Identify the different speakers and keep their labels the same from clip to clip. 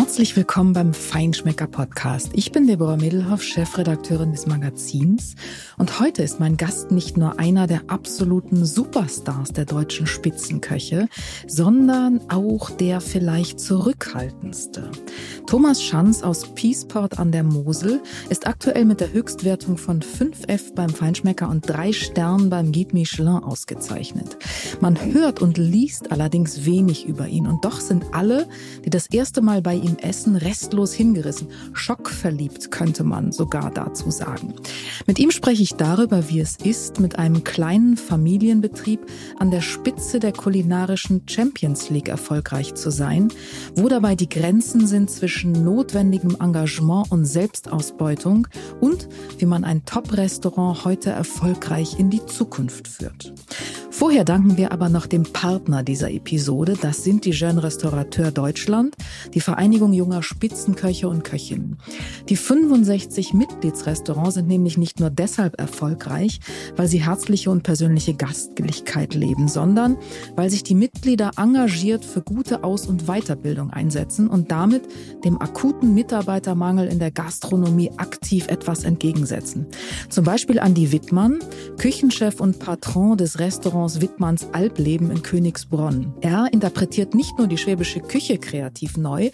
Speaker 1: Herzlich willkommen beim Feinschmecker Podcast. Ich bin Deborah Middelhoff, Chefredakteurin des Magazins. Und heute ist mein Gast nicht nur einer der absoluten Superstars der deutschen Spitzenköche, sondern auch der vielleicht zurückhaltendste. Thomas Schanz aus Peaceport an der Mosel ist aktuell mit der Höchstwertung von 5F beim Feinschmecker und drei Sternen beim Guide Michelin ausgezeichnet. Man hört und liest allerdings wenig über ihn und doch sind alle, die das erste Mal bei ihm essen, restlos hingerissen. Schockverliebt könnte man sogar dazu sagen. Mit ihm spreche ich darüber, wie es ist, mit einem kleinen Familienbetrieb an der Spitze der kulinarischen Champions League erfolgreich zu sein, wo dabei die Grenzen sind zwischen notwendigem Engagement und Selbstausbeutung und wie man ein Top-Restaurant heute erfolgreich in die Zukunft führt. Vorher danken wir aber noch dem Partner dieser Episode. Das sind die Jeune Restaurateur Deutschland, die Vereinigung junger Spitzenköche und Köchinnen. Die 65 Mitgliedsrestaurants sind nämlich nicht nur deshalb erfolgreich, weil sie herzliche und persönliche Gastlichkeit leben, sondern weil sich die Mitglieder engagiert für gute Aus- und Weiterbildung einsetzen und damit dem akuten Mitarbeitermangel in der Gastronomie aktiv etwas entgegensetzen. Zum Beispiel Andi Wittmann, Küchenchef und Patron des Restaurants Wittmanns Albleben in Königsbronn. Er interpretiert nicht nur die schwäbische Küche kreativ neu,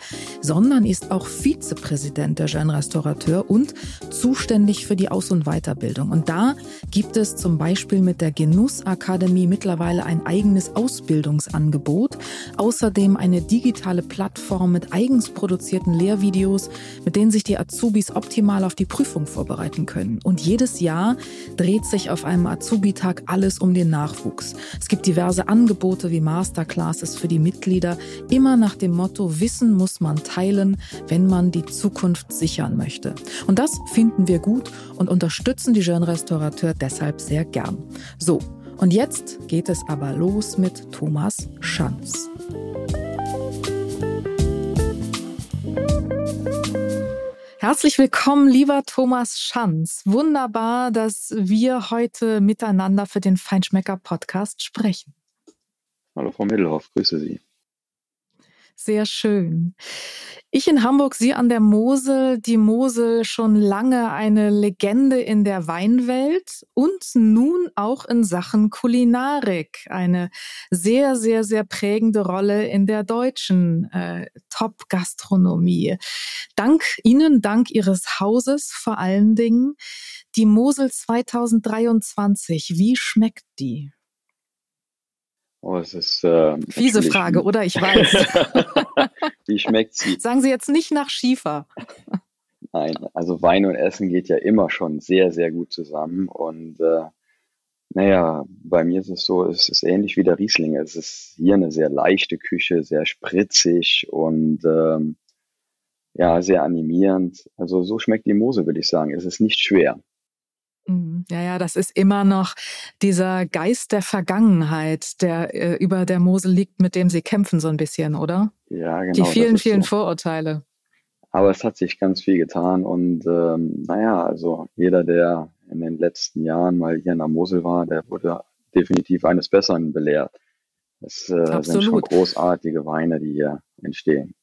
Speaker 1: sondern ist auch Vizepräsident der Jeune Restaurateur und zuständig für die Aus- und Weiterbildung. Und da gibt es zum Beispiel mit der Genussakademie mittlerweile ein eigenes Ausbildungsangebot, außerdem eine digitale Plattform mit eigens produzierten Lehrvideos, mit denen sich die Azubis optimal auf die Prüfung vorbereiten können. Und jedes Jahr dreht sich auf einem Azubi-Tag alles um den Nachwuchs. Es gibt diverse Angebote wie Masterclasses für die Mitglieder, immer nach dem Motto, Wissen muss man teilen, wenn man die Zukunft sichern möchte. Und das finden wir gut und unterstützen die Jeune Restaurateur deshalb sehr gern. So, und jetzt geht es aber los mit Thomas Schanz. Herzlich willkommen, lieber Thomas Schanz. Wunderbar, dass wir heute miteinander für den Feinschmecker Podcast sprechen.
Speaker 2: Hallo, Frau Middelhoff, grüße Sie.
Speaker 1: Sehr schön. Ich in Hamburg, Sie an der Mosel, die Mosel schon lange eine Legende in der Weinwelt und nun auch in Sachen Kulinarik eine sehr, sehr, sehr prägende Rolle in der deutschen äh, Top-Gastronomie. Dank Ihnen, dank Ihres Hauses vor allen Dingen. Die Mosel 2023, wie schmeckt die?
Speaker 2: Oh, es ist. Äh,
Speaker 1: Fiese Frage, oder? Ich weiß.
Speaker 2: Wie schmeckt sie?
Speaker 1: Sagen Sie jetzt nicht nach Schiefer.
Speaker 2: Nein, also Wein und Essen geht ja immer schon sehr, sehr gut zusammen. Und äh, naja, bei mir ist es so, es ist ähnlich wie der Riesling. Es ist hier eine sehr leichte Küche, sehr spritzig und ähm, ja, sehr animierend. Also so schmeckt die Mose, würde ich sagen. Es ist nicht schwer.
Speaker 1: Mhm. Ja, ja, das ist immer noch dieser Geist der Vergangenheit, der äh, über der Mosel liegt, mit dem sie kämpfen so ein bisschen, oder?
Speaker 2: Ja, genau.
Speaker 1: Die vielen, vielen so. Vorurteile.
Speaker 2: Aber es hat sich ganz viel getan und ähm, naja, also jeder, der in den letzten Jahren mal hier in der Mosel war, der wurde definitiv eines Besseren belehrt. Es äh, sind schon großartige Weine, die hier entstehen.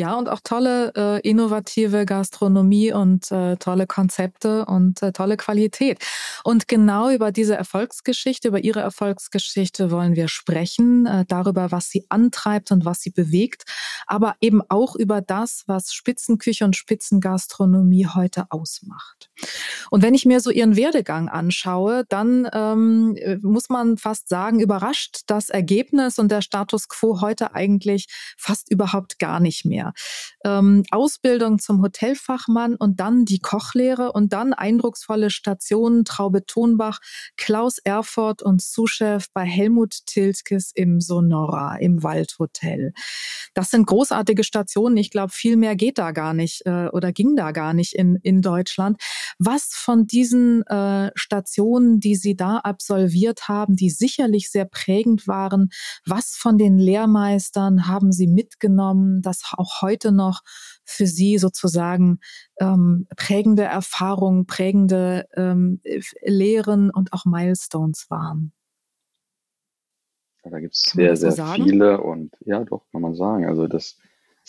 Speaker 1: Ja, und auch tolle äh, innovative Gastronomie und äh, tolle Konzepte und äh, tolle Qualität. Und genau über diese Erfolgsgeschichte, über Ihre Erfolgsgeschichte wollen wir sprechen, äh, darüber, was sie antreibt und was sie bewegt, aber eben auch über das, was Spitzenküche und Spitzengastronomie heute ausmacht. Und wenn ich mir so Ihren Werdegang anschaue, dann ähm, muss man fast sagen, überrascht das Ergebnis und der Status quo heute eigentlich fast überhaupt gar nicht mehr Ähm, Ausbildung zum Hotelfachmann und dann die Kochlehre und dann eindrucksvolle Stationen Traube Tonbach, Klaus Erfurt und Zuschef bei Helmut Tiltkes im Sonora, im Waldhotel. Das sind großartige Stationen. Ich glaube, viel mehr geht da gar nicht äh, oder ging da gar nicht in, in Deutschland. Was von diesen äh, Stationen, die Sie da absolviert haben, die sicherlich sehr prägend waren, was von den Lehrmeistern haben Sie mitgenommen, das auch auch heute noch für Sie sozusagen ähm, prägende Erfahrungen, prägende ähm, Lehren und auch Milestones waren?
Speaker 2: Ja, da gibt es sehr, sehr sagen? viele und ja, doch, kann man sagen. Also das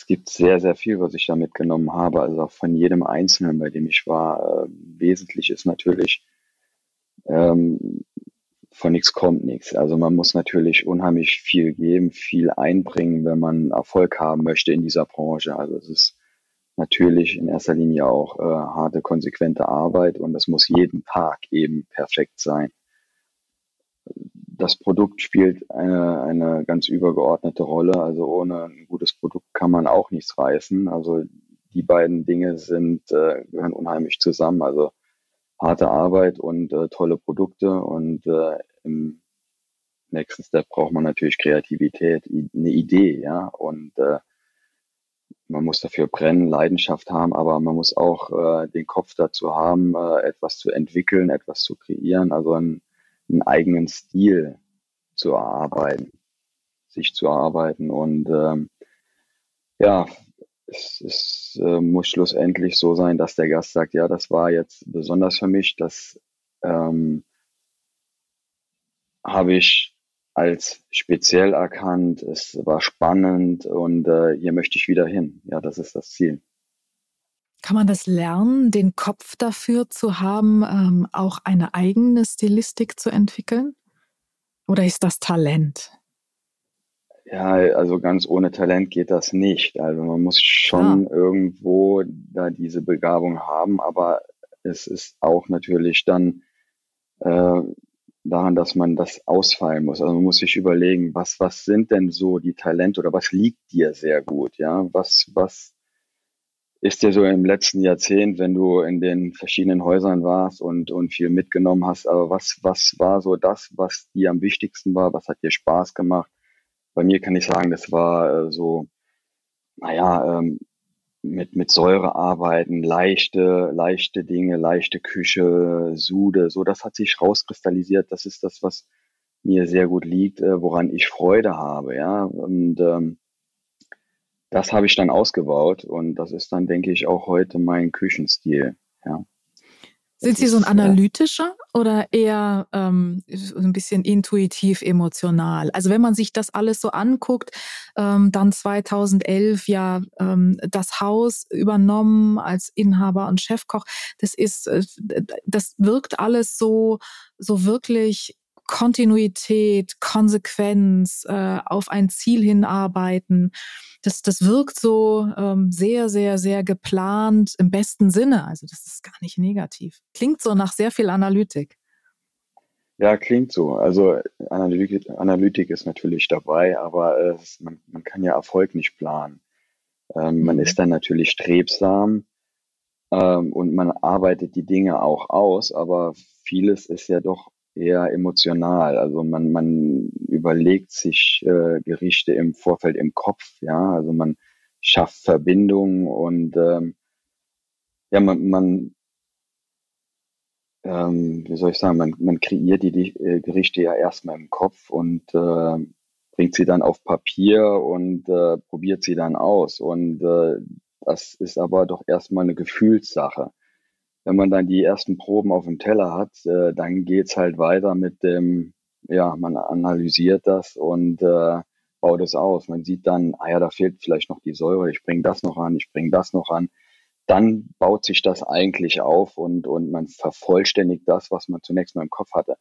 Speaker 2: es gibt sehr, sehr viel, was ich da mitgenommen habe. Also auch von jedem Einzelnen, bei dem ich war. Äh, wesentlich ist natürlich, ähm, von nichts kommt nichts. Also man muss natürlich unheimlich viel geben, viel einbringen, wenn man Erfolg haben möchte in dieser Branche. Also es ist natürlich in erster Linie auch äh, harte, konsequente Arbeit und das muss jeden Tag eben perfekt sein. Das Produkt spielt eine, eine ganz übergeordnete Rolle. Also ohne ein gutes Produkt kann man auch nichts reißen. Also die beiden Dinge sind, äh, gehören unheimlich zusammen. Also harte Arbeit und äh, tolle Produkte und äh, im nächsten Step braucht man natürlich Kreativität, eine Idee, ja und äh, man muss dafür brennen, Leidenschaft haben, aber man muss auch äh, den Kopf dazu haben, äh, etwas zu entwickeln, etwas zu kreieren, also einen, einen eigenen Stil zu erarbeiten, sich zu erarbeiten und ähm, ja, es, es äh, muss schlussendlich so sein, dass der Gast sagt, ja, das war jetzt besonders für mich, das ähm, habe ich als speziell erkannt, es war spannend und äh, hier möchte ich wieder hin. Ja, das ist das Ziel.
Speaker 1: Kann man das lernen, den Kopf dafür zu haben, ähm, auch eine eigene Stilistik zu entwickeln? Oder ist das Talent?
Speaker 2: Ja, also ganz ohne Talent geht das nicht. Also man muss schon ja. irgendwo da diese Begabung haben, aber es ist auch natürlich dann äh, daran, dass man das ausfallen muss. Also man muss sich überlegen, was, was sind denn so die Talente oder was liegt dir sehr gut, ja? Was, was ist dir so im letzten Jahrzehnt, wenn du in den verschiedenen Häusern warst und, und viel mitgenommen hast, aber was, was war so das, was dir am wichtigsten war? Was hat dir Spaß gemacht? Bei mir kann ich sagen, das war äh, so, naja, ähm, mit, mit Säure arbeiten, leichte, leichte Dinge, leichte Küche, Sude, so das hat sich rauskristallisiert. Das ist das, was mir sehr gut liegt, äh, woran ich Freude habe, ja. Und ähm, das habe ich dann ausgebaut und das ist dann, denke ich, auch heute mein Küchenstil, ja.
Speaker 1: Sind Sie so ein analytischer oder eher ähm, so ein bisschen intuitiv emotional? Also wenn man sich das alles so anguckt, ähm, dann 2011 ja ähm, das Haus übernommen als Inhaber und Chefkoch, das ist, äh, das wirkt alles so so wirklich Kontinuität, Konsequenz, äh, auf ein Ziel hinarbeiten. Das, das wirkt so ähm, sehr, sehr, sehr geplant im besten Sinne. Also das ist gar nicht negativ. Klingt so nach sehr viel Analytik.
Speaker 2: Ja, klingt so. Also Analytik, Analytik ist natürlich dabei, aber äh, man, man, kann ja Erfolg nicht planen. Ähm, mhm. Man ist dann natürlich strebsam ähm, und man arbeitet die Dinge auch aus, aber vieles ist ja doch eher emotional. Also man, man überlegt sich äh, Gerichte im Vorfeld im Kopf, ja. Also man schafft Verbindungen und ähm, ja, man, man ähm, wie soll ich sagen, man, man kreiert die, die äh, Gerichte ja erstmal im Kopf und äh, bringt sie dann auf Papier und äh, probiert sie dann aus. Und äh, das ist aber doch erstmal eine Gefühlssache wenn man dann die ersten Proben auf dem Teller hat, äh, dann geht's halt weiter mit dem, ja, man analysiert das und äh, baut es aus. Man sieht dann, ah ja, da fehlt vielleicht noch die Säure, ich bringe das noch an, ich bringe das noch an. Dann baut sich das eigentlich auf und, und man vervollständigt das, was man zunächst mal im Kopf hatte.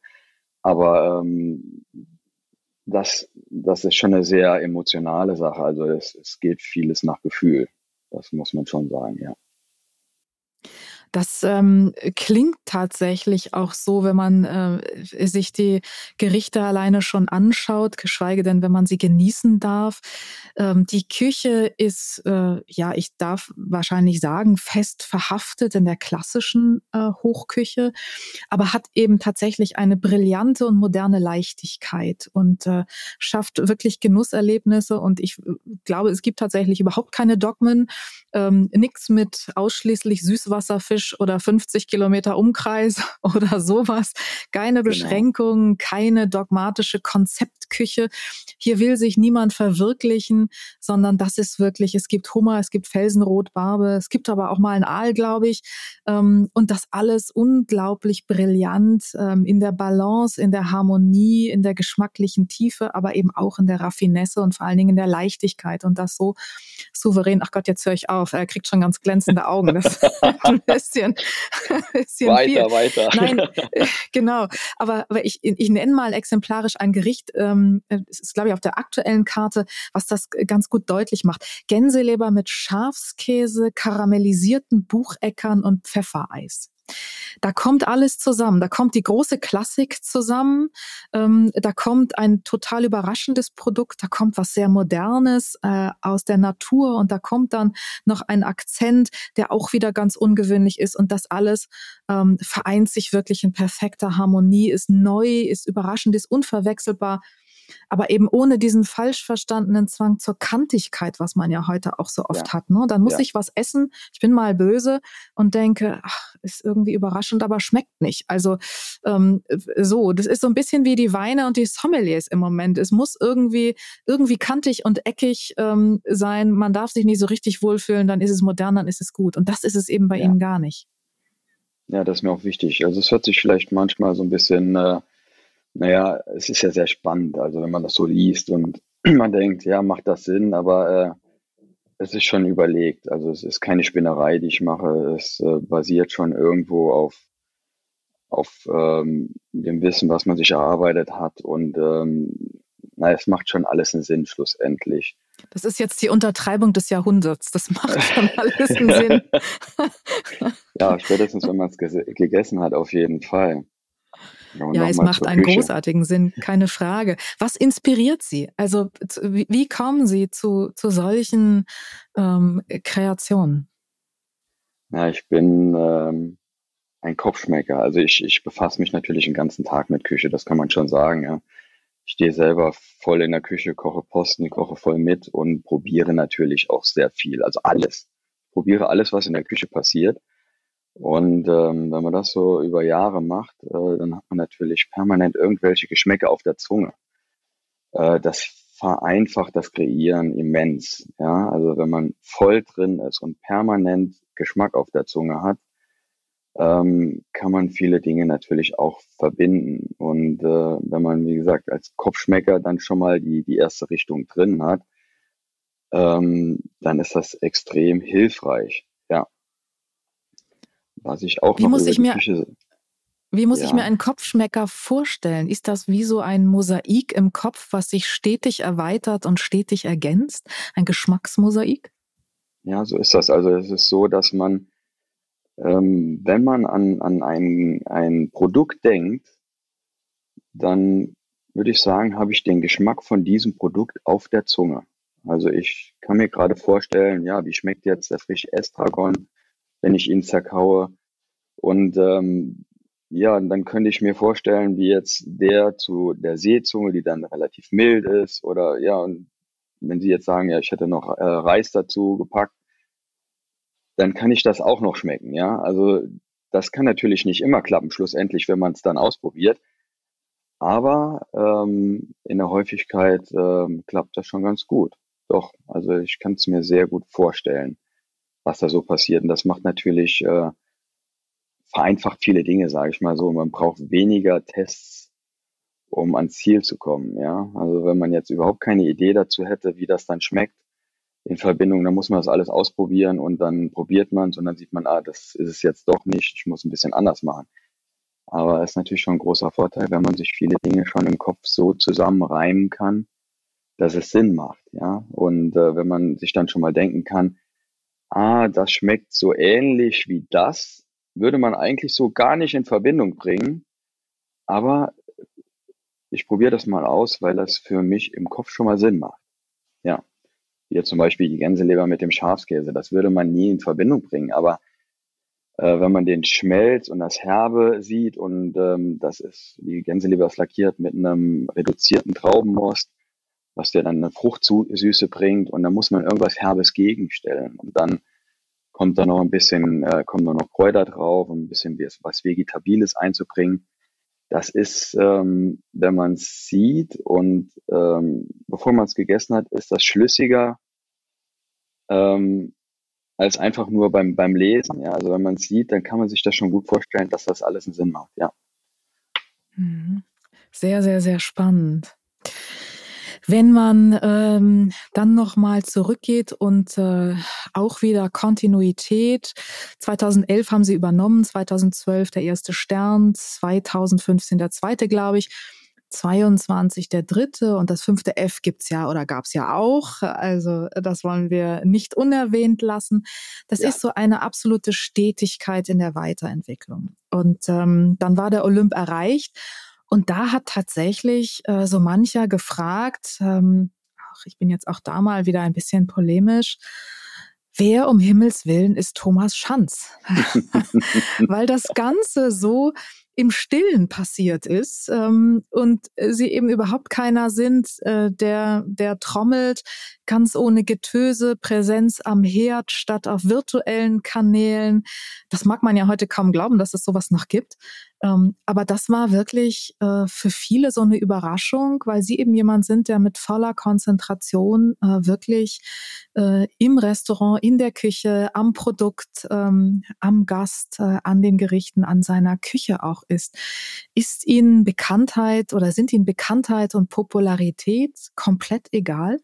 Speaker 2: Aber ähm, das, das ist schon eine sehr emotionale Sache. Also es, es geht vieles nach Gefühl. Das muss man schon sagen, ja.
Speaker 1: Das ähm, klingt tatsächlich auch so, wenn man äh, sich die Gerichte alleine schon anschaut, geschweige denn, wenn man sie genießen darf. Ähm, die Küche ist, äh, ja, ich darf wahrscheinlich sagen, fest verhaftet in der klassischen äh, Hochküche, aber hat eben tatsächlich eine brillante und moderne Leichtigkeit und äh, schafft wirklich Genusserlebnisse. Und ich äh, glaube, es gibt tatsächlich überhaupt keine Dogmen, ähm, nichts mit ausschließlich Süßwasserfisch Fleisch oder 50 Kilometer Umkreis oder sowas. Keine genau. Beschränkungen, keine dogmatische Konzeptküche. Hier will sich niemand verwirklichen, sondern das ist wirklich, es gibt Hummer, es gibt Felsenrotbarbe, es gibt aber auch mal ein Aal, glaube ich. Ähm, und das alles unglaublich brillant ähm, in der Balance, in der Harmonie, in der geschmacklichen Tiefe, aber eben auch in der Raffinesse und vor allen Dingen in der Leichtigkeit und das so souverän. Ach Gott, jetzt höre ich auf. Er kriegt schon ganz glänzende Augen. Das bisschen, bisschen
Speaker 2: weiter,
Speaker 1: viel.
Speaker 2: weiter.
Speaker 1: Nein, äh, genau. Aber, aber ich, ich nenne mal exemplarisch ein Gericht, ähm, es ist glaube ich auf der aktuellen Karte, was das ganz gut deutlich macht. Gänseleber mit Schafskäse, karamellisierten Bucheckern und Pfeffereis. Da kommt alles zusammen. Da kommt die große Klassik zusammen. Ähm, da kommt ein total überraschendes Produkt. Da kommt was sehr Modernes äh, aus der Natur und da kommt dann noch ein Akzent, der auch wieder ganz ungewöhnlich ist. Und das alles ähm, vereint sich wirklich in perfekter Harmonie, ist neu, ist überraschend, ist unverwechselbar aber eben ohne diesen falsch verstandenen Zwang zur Kantigkeit, was man ja heute auch so oft ja. hat. Ne? Dann muss ja. ich was essen, ich bin mal böse und denke, ach, ist irgendwie überraschend, aber schmeckt nicht. Also ähm, so, das ist so ein bisschen wie die Weine und die Sommeliers im Moment. Es muss irgendwie, irgendwie kantig und eckig ähm, sein. Man darf sich nicht so richtig wohlfühlen, dann ist es modern, dann ist es gut. Und das ist es eben bei ja. Ihnen gar nicht.
Speaker 2: Ja, das ist mir auch wichtig. Also es hört sich vielleicht manchmal so ein bisschen äh, naja, es ist ja sehr spannend, also wenn man das so liest und man denkt, ja, macht das Sinn, aber äh, es ist schon überlegt. Also es ist keine Spinnerei, die ich mache. Es äh, basiert schon irgendwo auf, auf ähm, dem Wissen, was man sich erarbeitet hat. Und ähm, na, es macht schon alles einen Sinn schlussendlich.
Speaker 1: Das ist jetzt die Untertreibung des Jahrhunderts. Das macht schon alles einen Sinn.
Speaker 2: ja, spätestens, wenn man es gegessen hat, auf jeden Fall.
Speaker 1: Ja, es macht einen Küche. großartigen Sinn, keine Frage. Was inspiriert Sie? Also wie, wie kommen Sie zu, zu solchen ähm, Kreationen?
Speaker 2: Ja, ich bin ähm, ein Kopfschmecker. Also ich, ich befasse mich natürlich den ganzen Tag mit Küche, das kann man schon sagen. Ja. Ich stehe selber voll in der Küche, koche Posten, koche voll mit und probiere natürlich auch sehr viel. Also alles. Probiere alles, was in der Küche passiert. Und ähm, wenn man das so über Jahre macht, äh, dann hat man natürlich permanent irgendwelche Geschmäcke auf der Zunge. Äh, das vereinfacht das Kreieren immens. Ja, also wenn man voll drin ist und permanent Geschmack auf der Zunge hat, ähm, kann man viele Dinge natürlich auch verbinden. Und äh, wenn man, wie gesagt, als Kopfschmecker dann schon mal die, die erste Richtung drin hat, ähm, dann ist das extrem hilfreich. Was ich auch
Speaker 1: wie muss ich mir, Küche, Wie muss ja. ich mir einen Kopfschmecker vorstellen? Ist das wie so ein Mosaik im Kopf, was sich stetig erweitert und stetig ergänzt? Ein Geschmacksmosaik?
Speaker 2: Ja, so ist das. Also es ist so, dass man, ähm, wenn man an, an ein, ein Produkt denkt, dann würde ich sagen, habe ich den Geschmack von diesem Produkt auf der Zunge. Also ich kann mir gerade vorstellen, ja, wie schmeckt jetzt der frische Estragon wenn ich ihn zerkaue. Und ähm, ja, dann könnte ich mir vorstellen, wie jetzt der zu der Seezunge, die dann relativ mild ist, oder ja, und wenn Sie jetzt sagen, ja, ich hätte noch äh, Reis dazu gepackt, dann kann ich das auch noch schmecken, ja. Also das kann natürlich nicht immer klappen, schlussendlich, wenn man es dann ausprobiert. Aber ähm, in der Häufigkeit ähm, klappt das schon ganz gut. Doch, also ich kann es mir sehr gut vorstellen was da so passiert. Und das macht natürlich, äh, vereinfacht viele Dinge, sage ich mal so. Man braucht weniger Tests, um ans Ziel zu kommen. Ja, also wenn man jetzt überhaupt keine Idee dazu hätte, wie das dann schmeckt in Verbindung, dann muss man das alles ausprobieren und dann probiert man es und dann sieht man, ah, das ist es jetzt doch nicht. Ich muss ein bisschen anders machen. Aber es ist natürlich schon ein großer Vorteil, wenn man sich viele Dinge schon im Kopf so zusammenreimen kann, dass es Sinn macht, ja. Und äh, wenn man sich dann schon mal denken kann, ah, das schmeckt so ähnlich wie das, würde man eigentlich so gar nicht in Verbindung bringen. Aber ich probiere das mal aus, weil das für mich im Kopf schon mal Sinn macht. Ja. Wie zum Beispiel die Gänseleber mit dem Schafskäse. Das würde man nie in Verbindung bringen. Aber äh, wenn man den Schmelz und das Herbe sieht und ähm, das ist, die Gänseleber ist lackiert mit einem reduzierten Traubenmost, was dir dann eine Fruchtsüße bringt und dann muss man irgendwas Herbes gegenstellen und dann kommt da noch ein bisschen, äh, kommt da noch Kräuter drauf, um ein bisschen was Vegetabiles einzubringen. Das ist, ähm, wenn man es sieht und ähm, bevor man es gegessen hat, ist das schlüssiger ähm, als einfach nur beim, beim Lesen. Ja? Also wenn man es sieht, dann kann man sich das schon gut vorstellen, dass das alles einen Sinn macht. Ja.
Speaker 1: Mhm. Sehr, sehr, sehr spannend. Wenn man ähm, dann nochmal zurückgeht und äh, auch wieder Kontinuität. 2011 haben sie übernommen, 2012 der erste Stern, 2015 der zweite, glaube ich. 22 der dritte und das fünfte F gibt's ja oder gab's ja auch. Also das wollen wir nicht unerwähnt lassen. Das ja. ist so eine absolute Stetigkeit in der Weiterentwicklung. Und ähm, dann war der Olymp erreicht und da hat tatsächlich äh, so mancher gefragt, ähm, ach, ich bin jetzt auch da mal wieder ein bisschen polemisch, wer um Himmels Willen ist Thomas Schanz? Weil das Ganze so im Stillen passiert ist ähm, und sie eben überhaupt keiner sind, äh, der, der trommelt, ganz ohne Getöse, Präsenz am Herd statt auf virtuellen Kanälen. Das mag man ja heute kaum glauben, dass es sowas noch gibt. Ähm, aber das war wirklich äh, für viele so eine Überraschung, weil sie eben jemand sind, der mit voller Konzentration äh, wirklich äh, im Restaurant, in der Küche, am Produkt, ähm, am Gast, äh, an den Gerichten, an seiner Küche auch ist. Ist Ihnen Bekanntheit oder sind Ihnen Bekanntheit und Popularität komplett egal?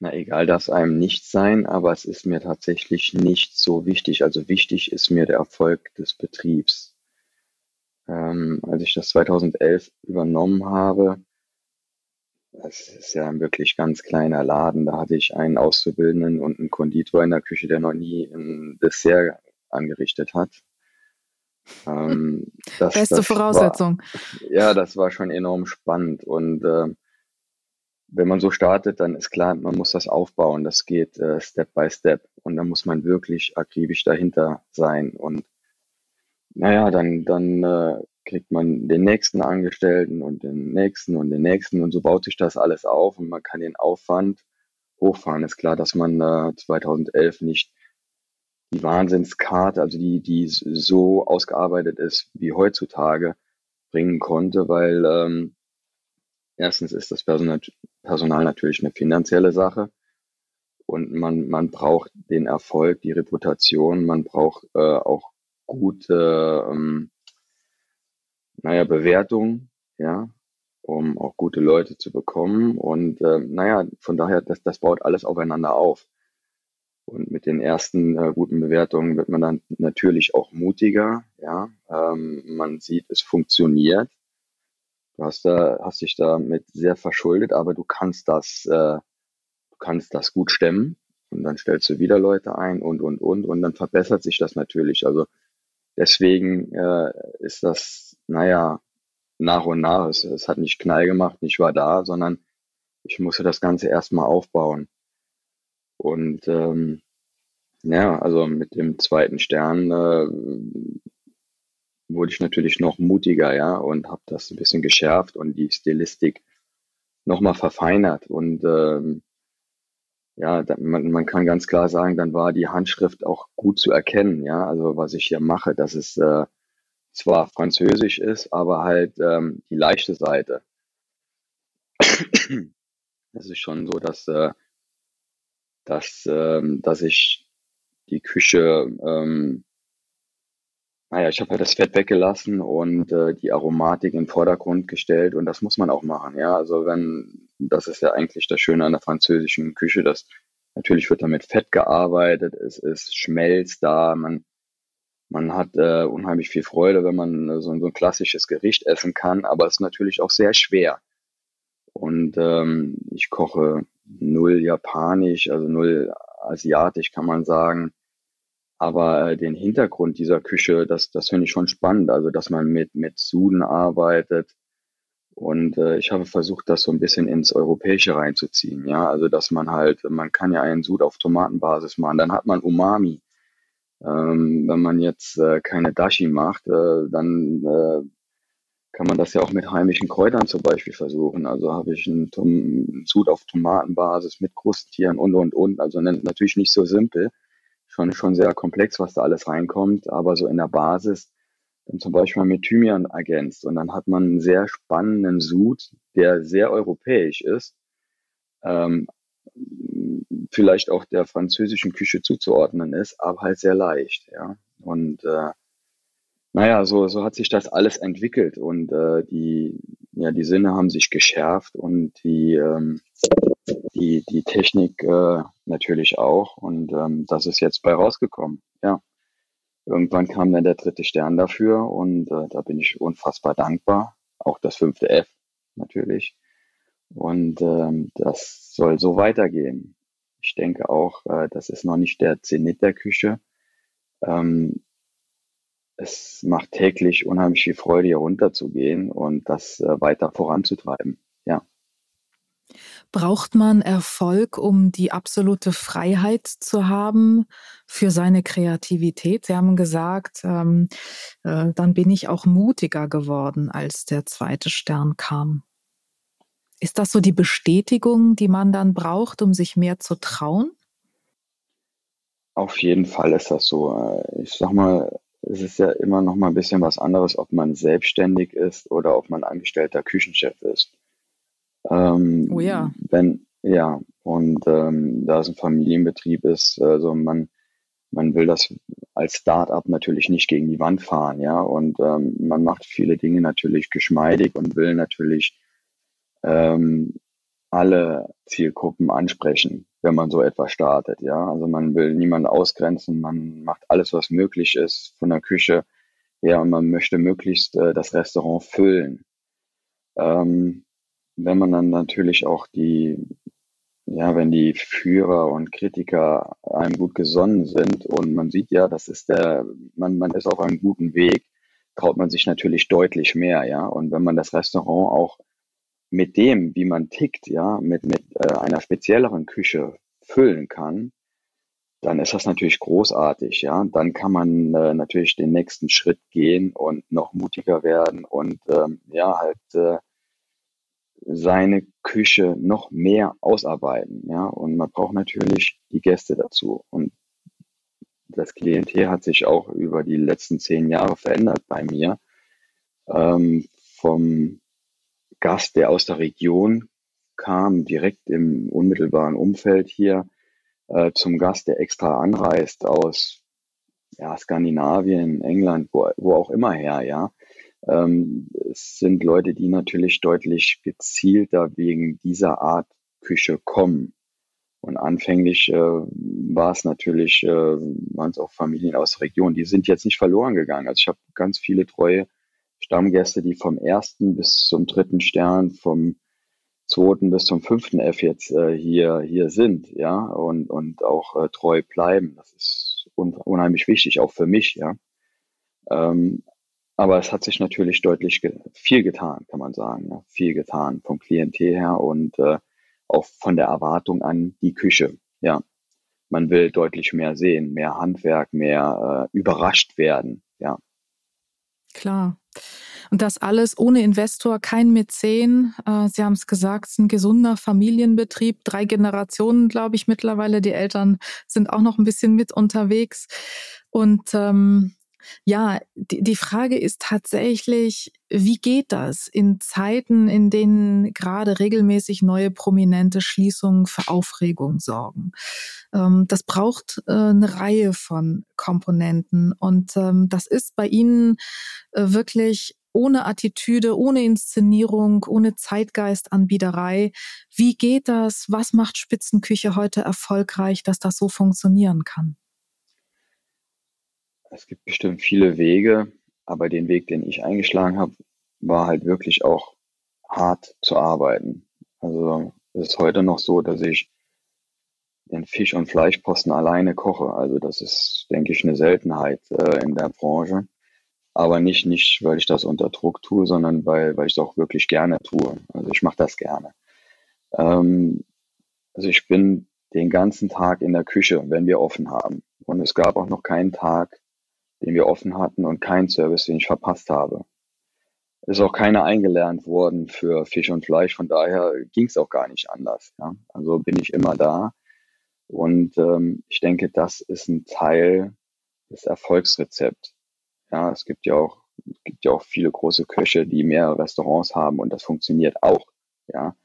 Speaker 2: Na, egal darf einem nicht sein, aber es ist mir tatsächlich nicht so wichtig. Also wichtig ist mir der Erfolg des Betriebs. Ähm, als ich das 2011 übernommen habe, das ist ja ein wirklich ganz kleiner Laden. Da hatte ich einen Auszubildenden und einen Konditor in der Küche, der noch nie ein Dessert angerichtet hat.
Speaker 1: Ähm, das, Beste das Voraussetzung.
Speaker 2: War, ja, das war schon enorm spannend. Und äh, wenn man so startet, dann ist klar, man muss das aufbauen. Das geht äh, Step by Step. Und da muss man wirklich akribisch dahinter sein. Und naja, dann, dann äh, kriegt man den nächsten Angestellten und den nächsten und den nächsten. Und so baut sich das alles auf und man kann den Aufwand hochfahren. Ist klar, dass man äh, 2011 nicht die Wahnsinnskarte, also die, die so ausgearbeitet ist wie heutzutage, bringen konnte, weil ähm, erstens ist das Personal, natürlich eine finanzielle Sache und man, man braucht den Erfolg, die Reputation, man braucht äh, auch gute, ähm, naja, Bewertung, ja, um auch gute Leute zu bekommen. Und äh, naja, von daher, das, das baut alles aufeinander auf. Und mit den ersten äh, guten Bewertungen wird man dann natürlich auch mutiger. Ja, ähm, man sieht, es funktioniert. Du hast da, hast dich damit sehr verschuldet, aber du kannst das, äh, du kannst das gut stemmen. Und dann stellst du wieder Leute ein und und und und dann verbessert sich das natürlich. Also deswegen äh, ist das, naja, nach und nach. Es, es hat nicht Knall gemacht, ich war da, sondern ich musste das Ganze erstmal aufbauen. Und ähm, ja, also mit dem zweiten Stern äh, wurde ich natürlich noch mutiger, ja, und habe das ein bisschen geschärft und die Stilistik nochmal verfeinert. Und ähm, ja, da, man, man kann ganz klar sagen, dann war die Handschrift auch gut zu erkennen, ja, also was ich hier mache, dass es äh, zwar französisch ist, aber halt ähm, die leichte Seite. Es ist schon so, dass äh, dass, ähm, dass ich die Küche, ähm, naja, ich habe halt das Fett weggelassen und äh, die Aromatik in den Vordergrund gestellt und das muss man auch machen, ja. Also wenn, das ist ja eigentlich das Schöne an der französischen Küche, dass natürlich wird da mit Fett gearbeitet, es ist Schmelz da, man, man hat äh, unheimlich viel Freude, wenn man so, so ein klassisches Gericht essen kann, aber es ist natürlich auch sehr schwer. Und ähm, ich koche null japanisch, also null asiatisch kann man sagen. Aber äh, den Hintergrund dieser Küche, das, das finde ich schon spannend. Also, dass man mit, mit Suden arbeitet. Und äh, ich habe versucht, das so ein bisschen ins Europäische reinzuziehen. Ja, also, dass man halt, man kann ja einen Sud auf Tomatenbasis machen. Dann hat man Umami. Ähm, wenn man jetzt äh, keine Dashi macht, äh, dann äh, kann man das ja auch mit heimischen Kräutern zum Beispiel versuchen. Also habe ich einen, Tom Sud auf Tomatenbasis mit Krusttieren und, und, und. Also natürlich nicht so simpel. Schon, schon sehr komplex, was da alles reinkommt, aber so in der Basis dann zum Beispiel mit Thymian ergänzt und dann hat man einen sehr spannenden Sud, der sehr europäisch ist, ähm, vielleicht auch der französischen Küche zuzuordnen ist, aber halt sehr leicht, ja. Und äh, naja, so, so hat sich das alles entwickelt und äh, die, ja, die Sinne haben sich geschärft und die, ähm, die, die Technik äh, natürlich auch. Und ähm, das ist jetzt bei rausgekommen. Ja. Irgendwann kam dann der dritte Stern dafür und äh, da bin ich unfassbar dankbar. Auch das fünfte F natürlich. Und ähm, das soll so weitergehen. Ich denke auch, äh, das ist noch nicht der Zenit der Küche. Ähm, es macht täglich unheimlich viel Freude, hier runterzugehen und das äh, weiter voranzutreiben. Ja.
Speaker 1: Braucht man Erfolg, um die absolute Freiheit zu haben für seine Kreativität? Sie haben gesagt, ähm, äh, dann bin ich auch mutiger geworden, als der zweite Stern kam. Ist das so die Bestätigung, die man dann braucht, um sich mehr zu trauen?
Speaker 2: Auf jeden Fall ist das so. Äh, ich sag mal, es ist ja immer noch mal ein bisschen was anderes, ob man selbstständig ist oder ob man angestellter Küchenchef ist.
Speaker 1: Ähm, oh ja.
Speaker 2: Wenn, ja, und ähm, da es ein Familienbetrieb ist, also man, man will das als Start-up natürlich nicht gegen die Wand fahren, ja, und ähm, man macht viele Dinge natürlich geschmeidig und will natürlich ähm, alle Zielgruppen ansprechen, wenn man so etwas startet, ja. Also man will niemanden ausgrenzen, man macht alles, was möglich ist von der Küche ja, und man möchte möglichst äh, das Restaurant füllen. Ähm, wenn man dann natürlich auch die, ja, wenn die Führer und Kritiker einem gut gesonnen sind und man sieht ja, das ist der, man, man ist auf einem guten Weg, traut man sich natürlich deutlich mehr, ja. Und wenn man das Restaurant auch mit dem, wie man tickt, ja, mit, mit äh, einer spezielleren Küche füllen kann, dann ist das natürlich großartig, ja. Dann kann man äh, natürlich den nächsten Schritt gehen und noch mutiger werden und ähm, ja, halt äh, seine Küche noch mehr ausarbeiten. Ja, und man braucht natürlich die Gäste dazu. Und das Klientel hat sich auch über die letzten zehn Jahre verändert bei mir. Ähm, vom Gast, der aus der Region kam, direkt im unmittelbaren Umfeld hier, äh, zum Gast, der extra anreist aus ja, Skandinavien, England, wo, wo auch immer her, ja. Ähm, es sind Leute, die natürlich deutlich gezielter wegen dieser Art Küche kommen. Und anfänglich äh, war es natürlich, äh, waren es auch Familien aus der Region, die sind jetzt nicht verloren gegangen. Also ich habe ganz viele treue Stammgäste, die vom ersten bis zum dritten Stern, vom zweiten bis zum fünften F jetzt äh, hier, hier sind, ja, und, und auch äh, treu bleiben. Das ist un unheimlich wichtig, auch für mich, ja. Ähm, aber es hat sich natürlich deutlich ge viel getan, kann man sagen. Ja. Viel getan vom Klientel her und äh, auch von der Erwartung an die Küche. Ja, man will deutlich mehr sehen, mehr Handwerk, mehr äh, überrascht werden. Ja.
Speaker 1: Klar. Und das alles ohne Investor, kein Mäzen. Äh, Sie haben es gesagt, es ist ein gesunder Familienbetrieb. Drei Generationen, glaube ich, mittlerweile. Die Eltern sind auch noch ein bisschen mit unterwegs. Und ähm, ja, die, die Frage ist tatsächlich, wie geht das in Zeiten, in denen gerade regelmäßig neue prominente Schließungen für Aufregung sorgen? Ähm, das braucht äh, eine Reihe von Komponenten und ähm, das ist bei Ihnen äh, wirklich ohne Attitüde, ohne Inszenierung, ohne Zeitgeistanbiederei. Wie geht das? Was macht Spitzenküche heute erfolgreich, dass das so funktionieren kann?
Speaker 2: Es gibt bestimmt viele Wege, aber den Weg, den ich eingeschlagen habe, war halt wirklich auch hart zu arbeiten. Also es ist heute noch so, dass ich den Fisch- und Fleischposten alleine koche. Also das ist, denke ich, eine Seltenheit äh, in der Branche. Aber nicht, nicht, weil ich das unter Druck tue, sondern weil, weil ich es auch wirklich gerne tue. Also ich mache das gerne. Ähm, also ich bin den ganzen Tag in der Küche, wenn wir offen haben. Und es gab auch noch keinen Tag, den wir offen hatten und keinen Service, den ich verpasst habe. Ist auch keiner eingelernt worden für Fisch und Fleisch, von daher ging es auch gar nicht anders. Ja. Also bin ich immer da. Und ähm, ich denke, das ist ein Teil des Erfolgsrezepts. Ja, es gibt ja auch, es gibt ja auch viele große Köche, die mehrere Restaurants haben und das funktioniert auch. Ja,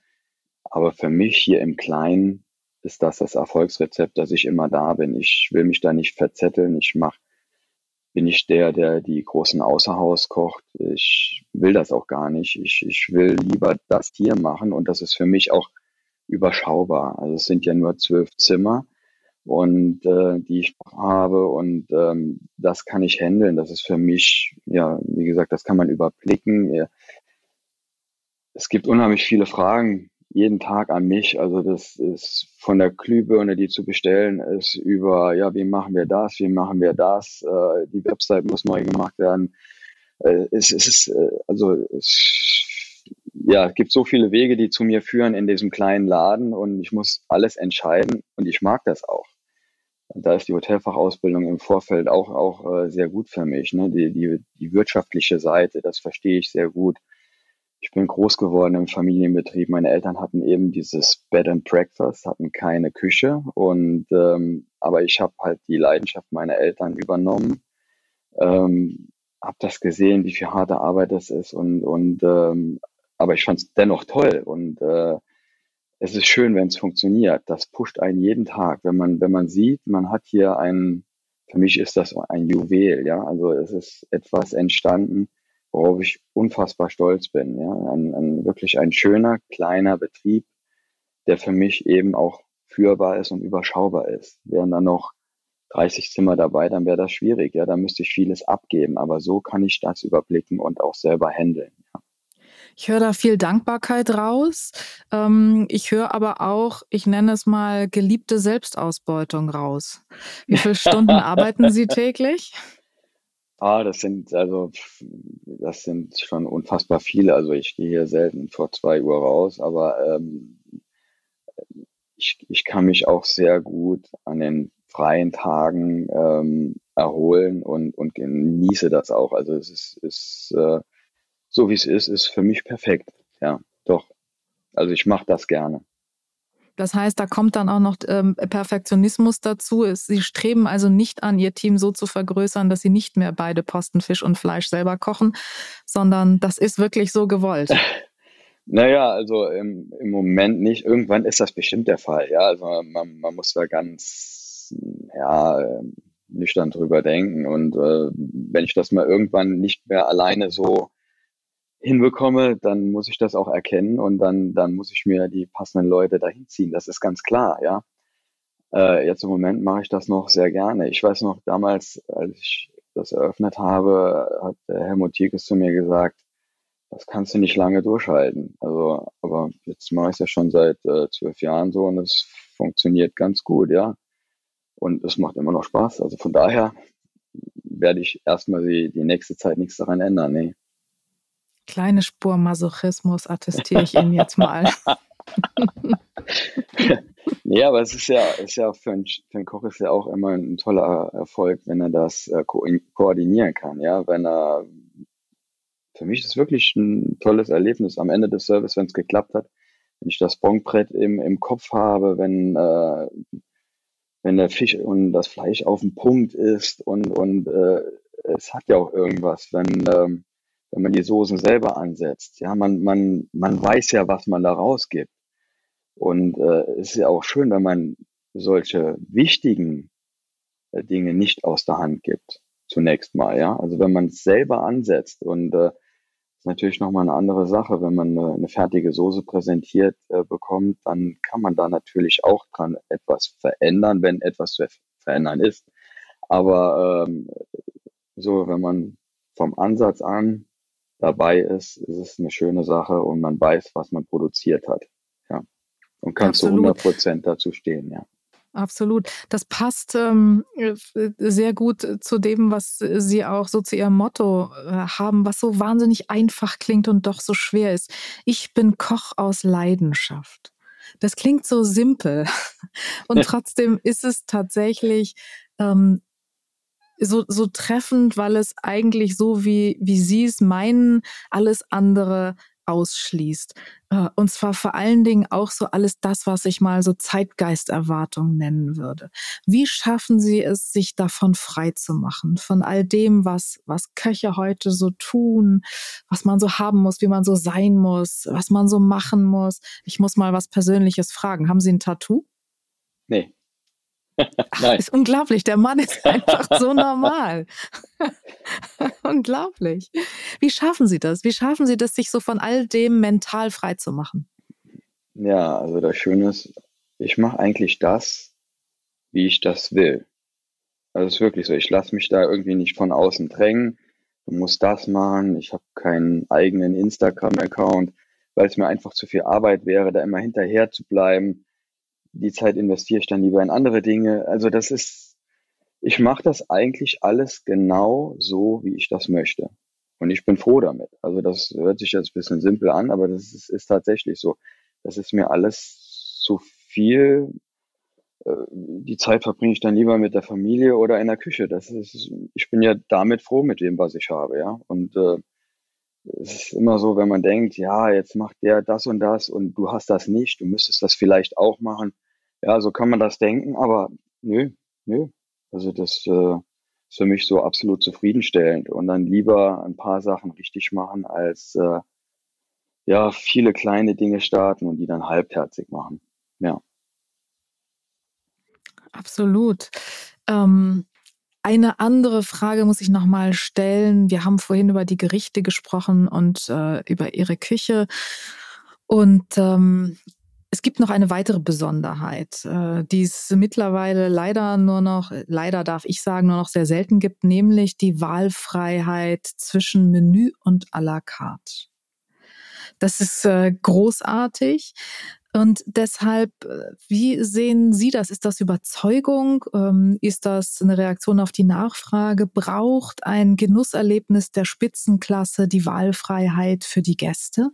Speaker 2: aber für mich hier im Kleinen ist das das Erfolgsrezept, dass ich immer da bin. Ich will mich da nicht verzetteln. Ich mach, bin ich der, der die großen Außerhaus kocht. Ich will das auch gar nicht. Ich, ich will lieber das hier machen und das ist für mich auch überschaubar. Also es sind ja nur zwölf Zimmer und äh, die ich habe und ähm, das kann ich handeln. Das ist für mich, ja, wie gesagt, das kann man überblicken. Es gibt unheimlich viele Fragen jeden Tag an mich. Also das ist von der Glühbirne, die zu bestellen ist, über, ja, wie machen wir das, wie machen wir das, äh, die Website muss neu gemacht werden. Äh, es, ist, äh, also es ja, es gibt so viele Wege, die zu mir führen in diesem kleinen Laden und ich muss alles entscheiden und ich mag das auch. Da ist die Hotelfachausbildung im Vorfeld auch, auch äh, sehr gut für mich. Ne? Die, die, die wirtschaftliche Seite, das verstehe ich sehr gut. Ich bin groß geworden im Familienbetrieb. Meine Eltern hatten eben dieses Bed and Breakfast, hatten keine Küche und ähm, aber ich habe halt die Leidenschaft meiner Eltern übernommen. Ähm, habe das gesehen, wie viel harte Arbeit das ist und und ähm, aber ich fand es dennoch toll und äh, es ist schön, wenn es funktioniert. Das pusht einen jeden Tag, wenn man wenn man sieht, man hat hier ein, für mich ist das ein Juwel, ja, also es ist etwas entstanden, worauf ich unfassbar stolz bin, ja, ein, ein wirklich ein schöner kleiner Betrieb, der für mich eben auch führbar ist und überschaubar ist. Wären dann noch 30 Zimmer dabei, dann wäre das schwierig. Ja, da müsste ich vieles abgeben. Aber so kann ich das überblicken und auch selber handeln. Ja.
Speaker 1: Ich höre da viel Dankbarkeit raus. Ähm, ich höre aber auch, ich nenne es mal geliebte Selbstausbeutung raus. Wie viele Stunden arbeiten Sie täglich?
Speaker 2: Ah, das sind also das sind schon unfassbar viele. Also ich gehe hier selten vor zwei Uhr raus, aber ähm, ich, ich kann mich auch sehr gut an den freien Tagen ähm, erholen und, und genieße das auch. Also es ist, ist äh, so wie es ist, ist für mich perfekt. Ja, doch. Also ich mache das gerne.
Speaker 1: Das heißt, da kommt dann auch noch ähm, Perfektionismus dazu. Sie streben also nicht an, Ihr Team so zu vergrößern, dass Sie nicht mehr beide Posten Fisch und Fleisch selber kochen, sondern das ist wirklich so gewollt.
Speaker 2: Naja, also im, im Moment nicht. Irgendwann ist das bestimmt der Fall. Ja, also man, man muss da ganz ja, ähm, nüchtern drüber denken. Und äh, wenn ich das mal irgendwann nicht mehr alleine so hinbekomme, dann muss ich das auch erkennen und dann, dann muss ich mir die passenden Leute dahin ziehen. Das ist ganz klar, ja. Äh, jetzt im Moment mache ich das noch sehr gerne. Ich weiß noch damals, als ich das eröffnet habe, hat der Helmut Tierkes zu mir gesagt, das kannst du nicht lange durchhalten. Also, aber jetzt mache ich es ja schon seit äh, zwölf Jahren so und es funktioniert ganz gut, ja. Und es macht immer noch Spaß. Also von daher werde ich erstmal die, die nächste Zeit nichts daran ändern. Nee.
Speaker 1: Kleine Spur Masochismus attestiere ich Ihnen jetzt mal.
Speaker 2: nee, aber es ist ja, ist ja für, einen, für einen Koch ist ja auch immer ein toller Erfolg, wenn er das äh, ko koordinieren kann. Ja, wenn er, für mich ist es wirklich ein tolles Erlebnis am Ende des Service, wenn es geklappt hat, wenn ich das Bonbrett im, im Kopf habe, wenn, äh, wenn der Fisch und das Fleisch auf dem Punkt ist und, und äh, es hat ja auch irgendwas, wenn, ähm, wenn man die Soßen selber ansetzt. Ja, man, man, man weiß ja, was man da rausgibt. Und äh, es ist ja auch schön, wenn man solche wichtigen äh, Dinge nicht aus der Hand gibt. Zunächst mal, ja. Also wenn man es selber ansetzt und äh, ist natürlich nochmal eine andere Sache, wenn man eine, eine fertige Soße präsentiert äh, bekommt, dann kann man da natürlich auch dran etwas verändern, wenn etwas zu verändern ist. Aber ähm, so, wenn man vom Ansatz an dabei ist, ist es eine schöne Sache und man weiß, was man produziert hat. Ja. Und kann Absolut. zu 100 Prozent dazu stehen, ja.
Speaker 1: Absolut. Das passt ähm, sehr gut zu dem, was Sie auch so zu Ihrem Motto äh, haben, was so wahnsinnig einfach klingt und doch so schwer ist. Ich bin Koch aus Leidenschaft. Das klingt so simpel und trotzdem ist es tatsächlich ähm, so, so treffend, weil es eigentlich so, wie, wie Sie es meinen, alles andere ausschließt. Äh, und zwar vor allen Dingen auch so alles das, was ich mal so Zeitgeisterwartung nennen würde. Wie schaffen Sie es, sich davon frei zu machen? Von all dem, was, was Köche heute so tun, was man so haben muss, wie man so sein muss, was man so machen muss. Ich muss mal was Persönliches fragen. Haben Sie ein Tattoo?
Speaker 2: Nee.
Speaker 1: Ach, ist unglaublich. Der Mann ist einfach so normal. unglaublich. Wie schaffen Sie das? Wie schaffen Sie das, sich so von all dem mental frei zu machen?
Speaker 2: Ja, also das Schöne ist, ich mache eigentlich das, wie ich das will. Also es ist wirklich so. Ich lasse mich da irgendwie nicht von außen drängen. Du musst das machen. Ich habe keinen eigenen Instagram-Account, weil es mir einfach zu viel Arbeit wäre, da immer hinterher zu bleiben die Zeit investiere ich dann lieber in andere Dinge. Also das ist, ich mache das eigentlich alles genau so, wie ich das möchte. Und ich bin froh damit. Also das hört sich jetzt ein bisschen simpel an, aber das ist, ist tatsächlich so. Das ist mir alles zu viel. Äh, die Zeit verbringe ich dann lieber mit der Familie oder in der Küche. Das ist, ich bin ja damit froh mit dem, was ich habe, ja. Und äh, es ist immer so, wenn man denkt, ja, jetzt macht der das und das und du hast das nicht, du müsstest das vielleicht auch machen. Ja, so kann man das denken, aber nö, nö. Also das äh, ist für mich so absolut zufriedenstellend und dann lieber ein paar Sachen richtig machen, als äh, ja, viele kleine Dinge starten und die dann halbherzig machen. Ja.
Speaker 1: Absolut. Ähm, eine andere Frage muss ich nochmal stellen. Wir haben vorhin über die Gerichte gesprochen und äh, über Ihre Küche. Und ähm, es gibt noch eine weitere Besonderheit, äh, die es mittlerweile leider nur noch, leider darf ich sagen, nur noch sehr selten gibt, nämlich die Wahlfreiheit zwischen Menü und à la carte. Das ist äh, großartig. Und deshalb, äh, wie sehen Sie das? Ist das Überzeugung? Ähm, ist das eine Reaktion auf die Nachfrage? Braucht ein Genusserlebnis der Spitzenklasse die Wahlfreiheit für die Gäste?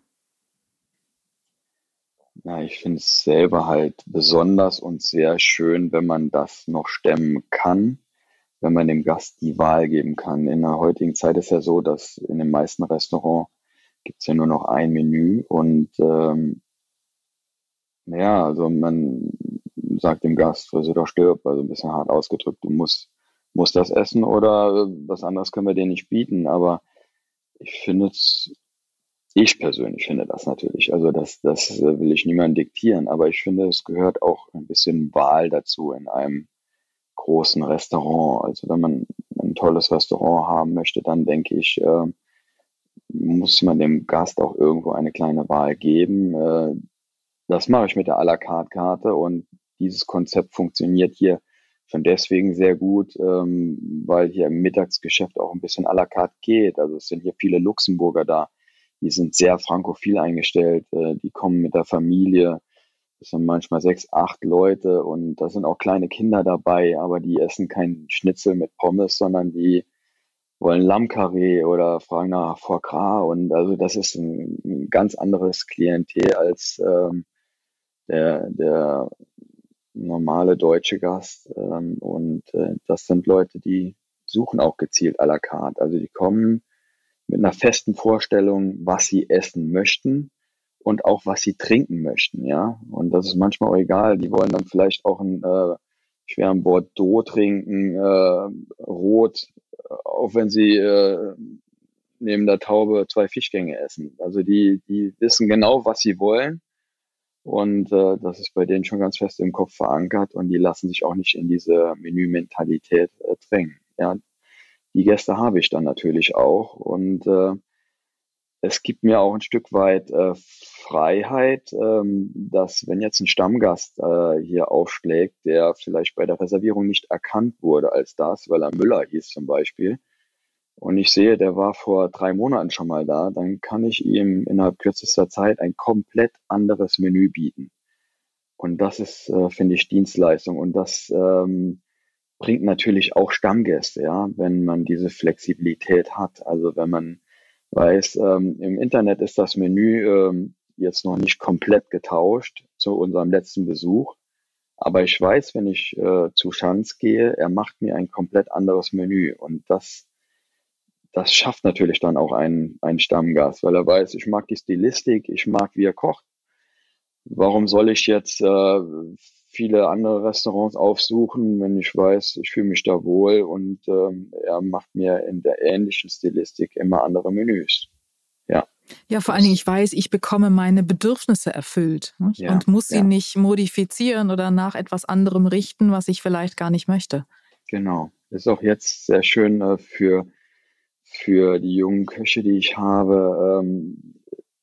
Speaker 2: Ja, ich finde es selber halt besonders und sehr schön, wenn man das noch stemmen kann, wenn man dem Gast die Wahl geben kann. In der heutigen Zeit ist ja so, dass in den meisten Restaurants gibt es ja nur noch ein Menü und ähm, ja, also man sagt dem Gast, friss doch stirb, also ein bisschen hart ausgedrückt, du musst, musst das essen oder was anderes können wir dir nicht bieten. Aber ich finde es ich persönlich finde das natürlich. Also das, das äh, will ich niemandem diktieren, aber ich finde, es gehört auch ein bisschen Wahl dazu in einem großen Restaurant. Also wenn man ein tolles Restaurant haben möchte, dann denke ich, äh, muss man dem Gast auch irgendwo eine kleine Wahl geben. Äh, das mache ich mit der à la carte Karte und dieses Konzept funktioniert hier schon deswegen sehr gut, ähm, weil hier im Mittagsgeschäft auch ein bisschen à la carte geht. Also es sind hier viele Luxemburger da die sind sehr frankophil eingestellt, äh, die kommen mit der Familie. Das sind manchmal sechs, acht Leute und da sind auch kleine Kinder dabei, aber die essen kein Schnitzel mit Pommes, sondern die wollen Lammkarree oder fragen nach Foie und also das ist ein, ein ganz anderes Klientel als ähm, der, der normale deutsche Gast ähm, und äh, das sind Leute, die suchen auch gezielt à la carte. Also die kommen mit einer festen Vorstellung, was sie essen möchten und auch was sie trinken möchten, ja. Und das ist manchmal auch egal. Die wollen dann vielleicht auch einen äh, schweren Bordeaux trinken, äh, rot, auch wenn sie äh, neben der Taube zwei Fischgänge essen. Also die, die wissen genau, was sie wollen. Und äh, das ist bei denen schon ganz fest im Kopf verankert und die lassen sich auch nicht in diese Menümentalität äh, drängen. Ja, die Gäste habe ich dann natürlich auch. Und äh, es gibt mir auch ein Stück weit äh, Freiheit, ähm, dass wenn jetzt ein Stammgast äh, hier aufschlägt, der vielleicht bei der Reservierung nicht erkannt wurde als das, weil er Müller hieß zum Beispiel, und ich sehe, der war vor drei Monaten schon mal da, dann kann ich ihm innerhalb kürzester Zeit ein komplett anderes Menü bieten. Und das ist, äh, finde ich, Dienstleistung. Und das ähm, bringt natürlich auch Stammgäste, ja, wenn man diese Flexibilität hat. Also wenn man weiß, ähm, im Internet ist das Menü ähm, jetzt noch nicht komplett getauscht zu unserem letzten Besuch. Aber ich weiß, wenn ich äh, zu Schanz gehe, er macht mir ein komplett anderes Menü. Und das, das schafft natürlich dann auch einen, einen Stammgast, weil er weiß, ich mag die Stilistik, ich mag, wie er kocht. Warum soll ich jetzt äh, viele andere Restaurants aufsuchen, wenn ich weiß, ich fühle mich da wohl und ähm, er macht mir in der ähnlichen Stilistik immer andere Menüs. Ja.
Speaker 1: Ja, vor allen Dingen, ich weiß, ich bekomme meine Bedürfnisse erfüllt ja, und muss sie ja. nicht modifizieren oder nach etwas anderem richten, was ich vielleicht gar nicht möchte.
Speaker 2: Genau. Ist auch jetzt sehr schön äh, für, für die jungen Köche, die ich habe. Ähm,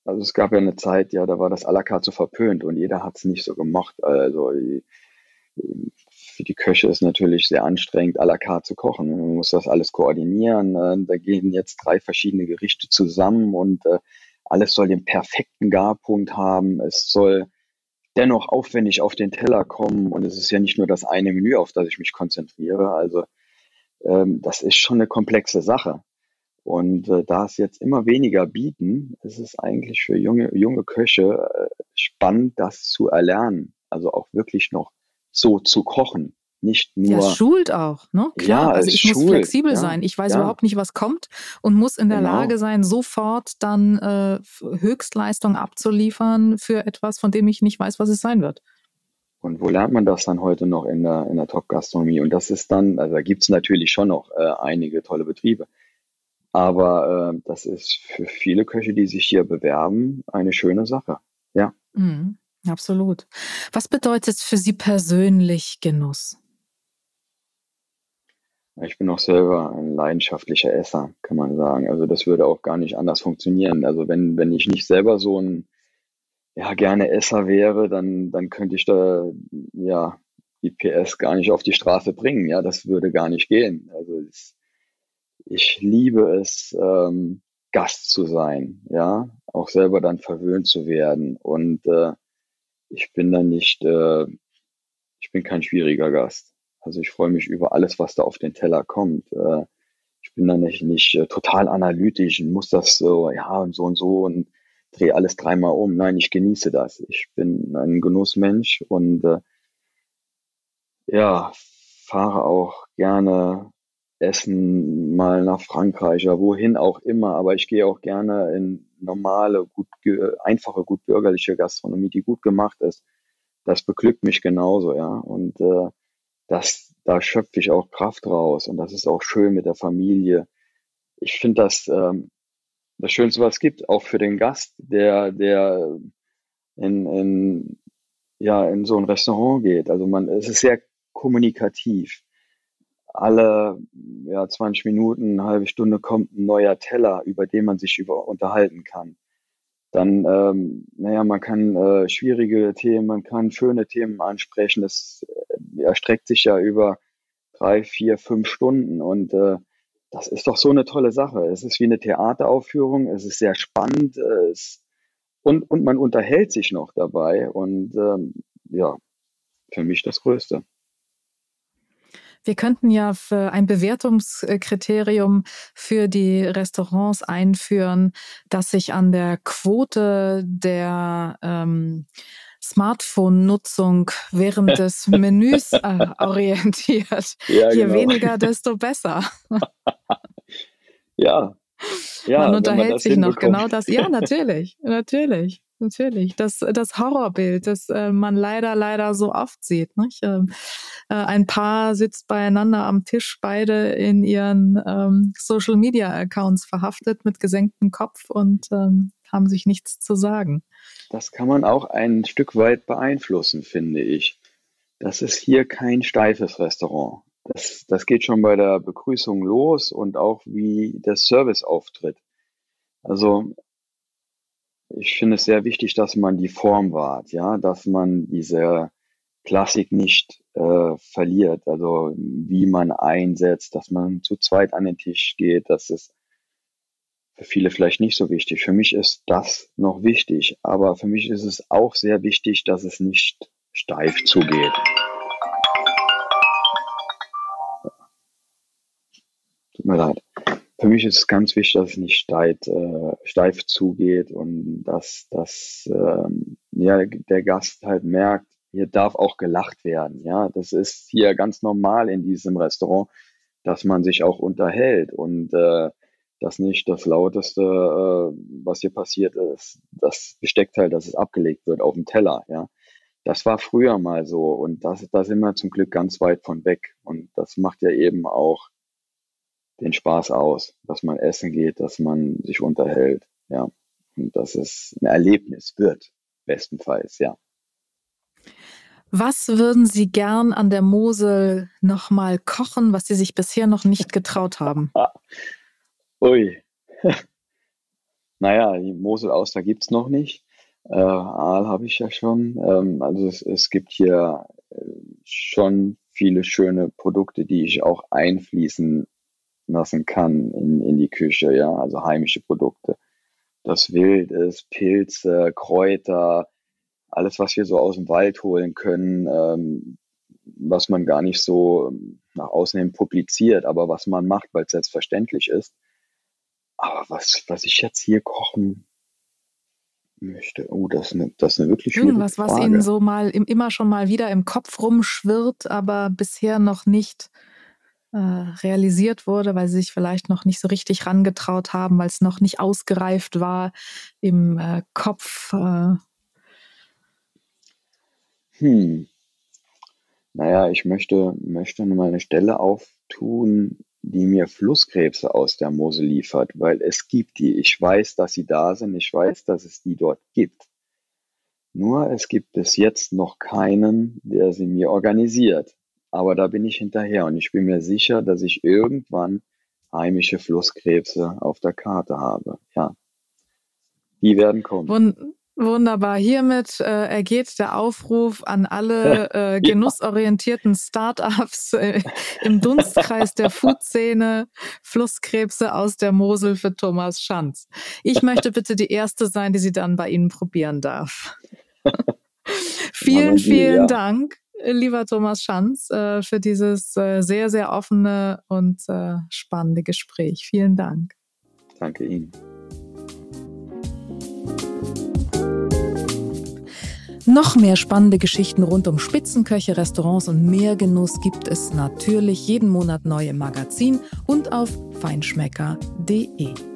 Speaker 2: also es gab ja eine Zeit, ja, da war das à la carte so verpönt und jeder hat es nicht so gemocht. Also die, für die Köche ist natürlich sehr anstrengend, à la carte zu kochen. Man muss das alles koordinieren. Äh, da gehen jetzt drei verschiedene Gerichte zusammen und äh, alles soll den perfekten Garpunkt haben. Es soll dennoch aufwendig auf den Teller kommen und es ist ja nicht nur das eine Menü, auf das ich mich konzentriere. Also ähm, das ist schon eine komplexe Sache. Und äh, da es jetzt immer weniger bieten, ist es eigentlich für junge, junge Köche äh, spannend, das zu erlernen. Also auch wirklich noch so zu kochen. Nicht nur.
Speaker 1: Ja, es schult auch, ne? Klar, ja, also ich muss schult, flexibel ja, sein. Ich weiß ja. überhaupt nicht, was kommt und muss in der genau. Lage sein, sofort dann äh, Höchstleistung abzuliefern für etwas, von dem ich nicht weiß, was es sein wird.
Speaker 2: Und wo lernt man das dann heute noch in der, in der Top-Gastronomie? Und das ist dann, also da gibt es natürlich schon noch äh, einige tolle Betriebe. Aber äh, das ist für viele Köche, die sich hier bewerben, eine schöne Sache. Ja.
Speaker 1: Mhm, absolut. Was bedeutet für Sie persönlich Genuss?
Speaker 2: Ich bin auch selber ein leidenschaftlicher Esser, kann man sagen. Also das würde auch gar nicht anders funktionieren. Also wenn, wenn ich nicht selber so ein ja, gerne Esser wäre, dann, dann könnte ich da ja die PS gar nicht auf die Straße bringen. Ja, das würde gar nicht gehen. Also es, ich liebe es, ähm, Gast zu sein, ja, auch selber dann verwöhnt zu werden. Und äh, ich bin dann nicht, äh, ich bin kein schwieriger Gast. Also ich freue mich über alles, was da auf den Teller kommt. Äh, ich bin dann nicht, nicht äh, total analytisch und muss das so, ja, und so und so und drehe alles dreimal um. Nein, ich genieße das. Ich bin ein Genussmensch und äh, ja, fahre auch gerne Essen mal nach Frankreich oder wohin auch immer, aber ich gehe auch gerne in normale, gut, einfache, gut bürgerliche Gastronomie, die gut gemacht ist. Das beglückt mich genauso, ja. Und äh, das, da schöpfe ich auch Kraft raus und das ist auch schön mit der Familie. Ich finde das ähm, das Schönste, was es gibt, auch für den Gast, der, der in, in, ja, in so ein Restaurant geht. Also man, es ist sehr kommunikativ alle ja, 20 Minuten, eine halbe Stunde kommt ein neuer Teller, über den man sich über unterhalten kann. Dann, ähm, naja, man kann äh, schwierige Themen, man kann schöne Themen ansprechen. Das äh, erstreckt sich ja über drei, vier, fünf Stunden und äh, das ist doch so eine tolle Sache. Es ist wie eine Theateraufführung, es ist sehr spannend äh, es, und, und man unterhält sich noch dabei und ähm, ja, für mich das Größte.
Speaker 1: Wir könnten ja für ein Bewertungskriterium für die Restaurants einführen, das sich an der Quote der ähm, Smartphone-Nutzung während des Menüs äh, orientiert. Ja, Je genau. weniger, desto besser.
Speaker 2: ja. ja.
Speaker 1: Man unterhält sich noch genau das. Ja, natürlich, natürlich. Natürlich. Das, das Horrorbild, das äh, man leider, leider so oft sieht. Nicht? Ähm, äh, ein Paar sitzt beieinander am Tisch, beide in ihren ähm, Social Media Accounts verhaftet mit gesenktem Kopf und ähm, haben sich nichts zu sagen.
Speaker 2: Das kann man auch ein Stück weit beeinflussen, finde ich. Das ist hier kein steifes Restaurant. Das, das geht schon bei der Begrüßung los und auch wie der Service auftritt. Also ich finde es sehr wichtig, dass man die Form wahrt, ja, dass man diese Klassik nicht äh, verliert. Also wie man einsetzt, dass man zu zweit an den Tisch geht, das ist für viele vielleicht nicht so wichtig. Für mich ist das noch wichtig, aber für mich ist es auch sehr wichtig, dass es nicht steif zugeht. Tut mir leid für mich ist es ganz wichtig, dass es nicht steif, äh, steif zugeht und dass, dass ähm, ja, der Gast halt merkt, hier darf auch gelacht werden. Ja, das ist hier ganz normal in diesem Restaurant, dass man sich auch unterhält und äh, dass nicht das Lauteste, äh, was hier passiert ist, das Besteckteil, dass es abgelegt wird auf dem Teller, ja. Das war früher mal so und das, da sind wir zum Glück ganz weit von weg. Und das macht ja eben auch den Spaß aus, dass man essen geht, dass man sich unterhält, ja. Und dass es ein Erlebnis wird, bestenfalls, ja.
Speaker 1: Was würden Sie gern an der Mosel nochmal kochen, was Sie sich bisher noch nicht getraut haben?
Speaker 2: Ui. naja, die Mosel-Auster gibt es noch nicht. Äh, Aal habe ich ja schon. Ähm, also es, es gibt hier äh, schon viele schöne Produkte, die ich auch einfließen lassen kann in, in die Küche, ja, also heimische Produkte. Das Wild ist, Pilze, Kräuter, alles, was wir so aus dem Wald holen können, ähm, was man gar nicht so nach außen hin publiziert, aber was man macht, weil es selbstverständlich ist. Aber was, was ich jetzt hier kochen möchte, oh, das ist eine, das ist eine wirklich
Speaker 1: Irgendwas, Frage. was Ihnen so mal im, immer schon mal wieder im Kopf rumschwirrt, aber bisher noch nicht äh, realisiert wurde, weil Sie sich vielleicht noch nicht so richtig rangetraut haben, weil es noch nicht ausgereift war im äh, Kopf. Äh.
Speaker 2: Hm. Naja, ich möchte, möchte mal eine Stelle auftun, die mir Flusskrebse aus der Mosel liefert, weil es gibt die. Ich weiß, dass sie da sind. Ich weiß, dass es die dort gibt. Nur es gibt bis jetzt noch keinen, der sie mir organisiert. Aber da bin ich hinterher und ich bin mir sicher, dass ich irgendwann heimische Flusskrebse auf der Karte habe. Ja. Die werden kommen.
Speaker 1: Wunderbar. Hiermit äh, ergeht der Aufruf an alle äh, genussorientierten Startups äh, im Dunstkreis der Food-Szene, Flusskrebse aus der Mosel für Thomas Schanz. Ich möchte bitte die erste sein, die sie dann bei Ihnen probieren darf. vielen, vielen ja. Dank, lieber Thomas Schanz, äh, für dieses äh, sehr, sehr offene und äh, spannende Gespräch. Vielen Dank.
Speaker 2: Danke Ihnen.
Speaker 1: Noch mehr spannende Geschichten rund um Spitzenköche, Restaurants und mehr Genuss gibt es natürlich jeden Monat neu im Magazin und auf feinschmecker.de.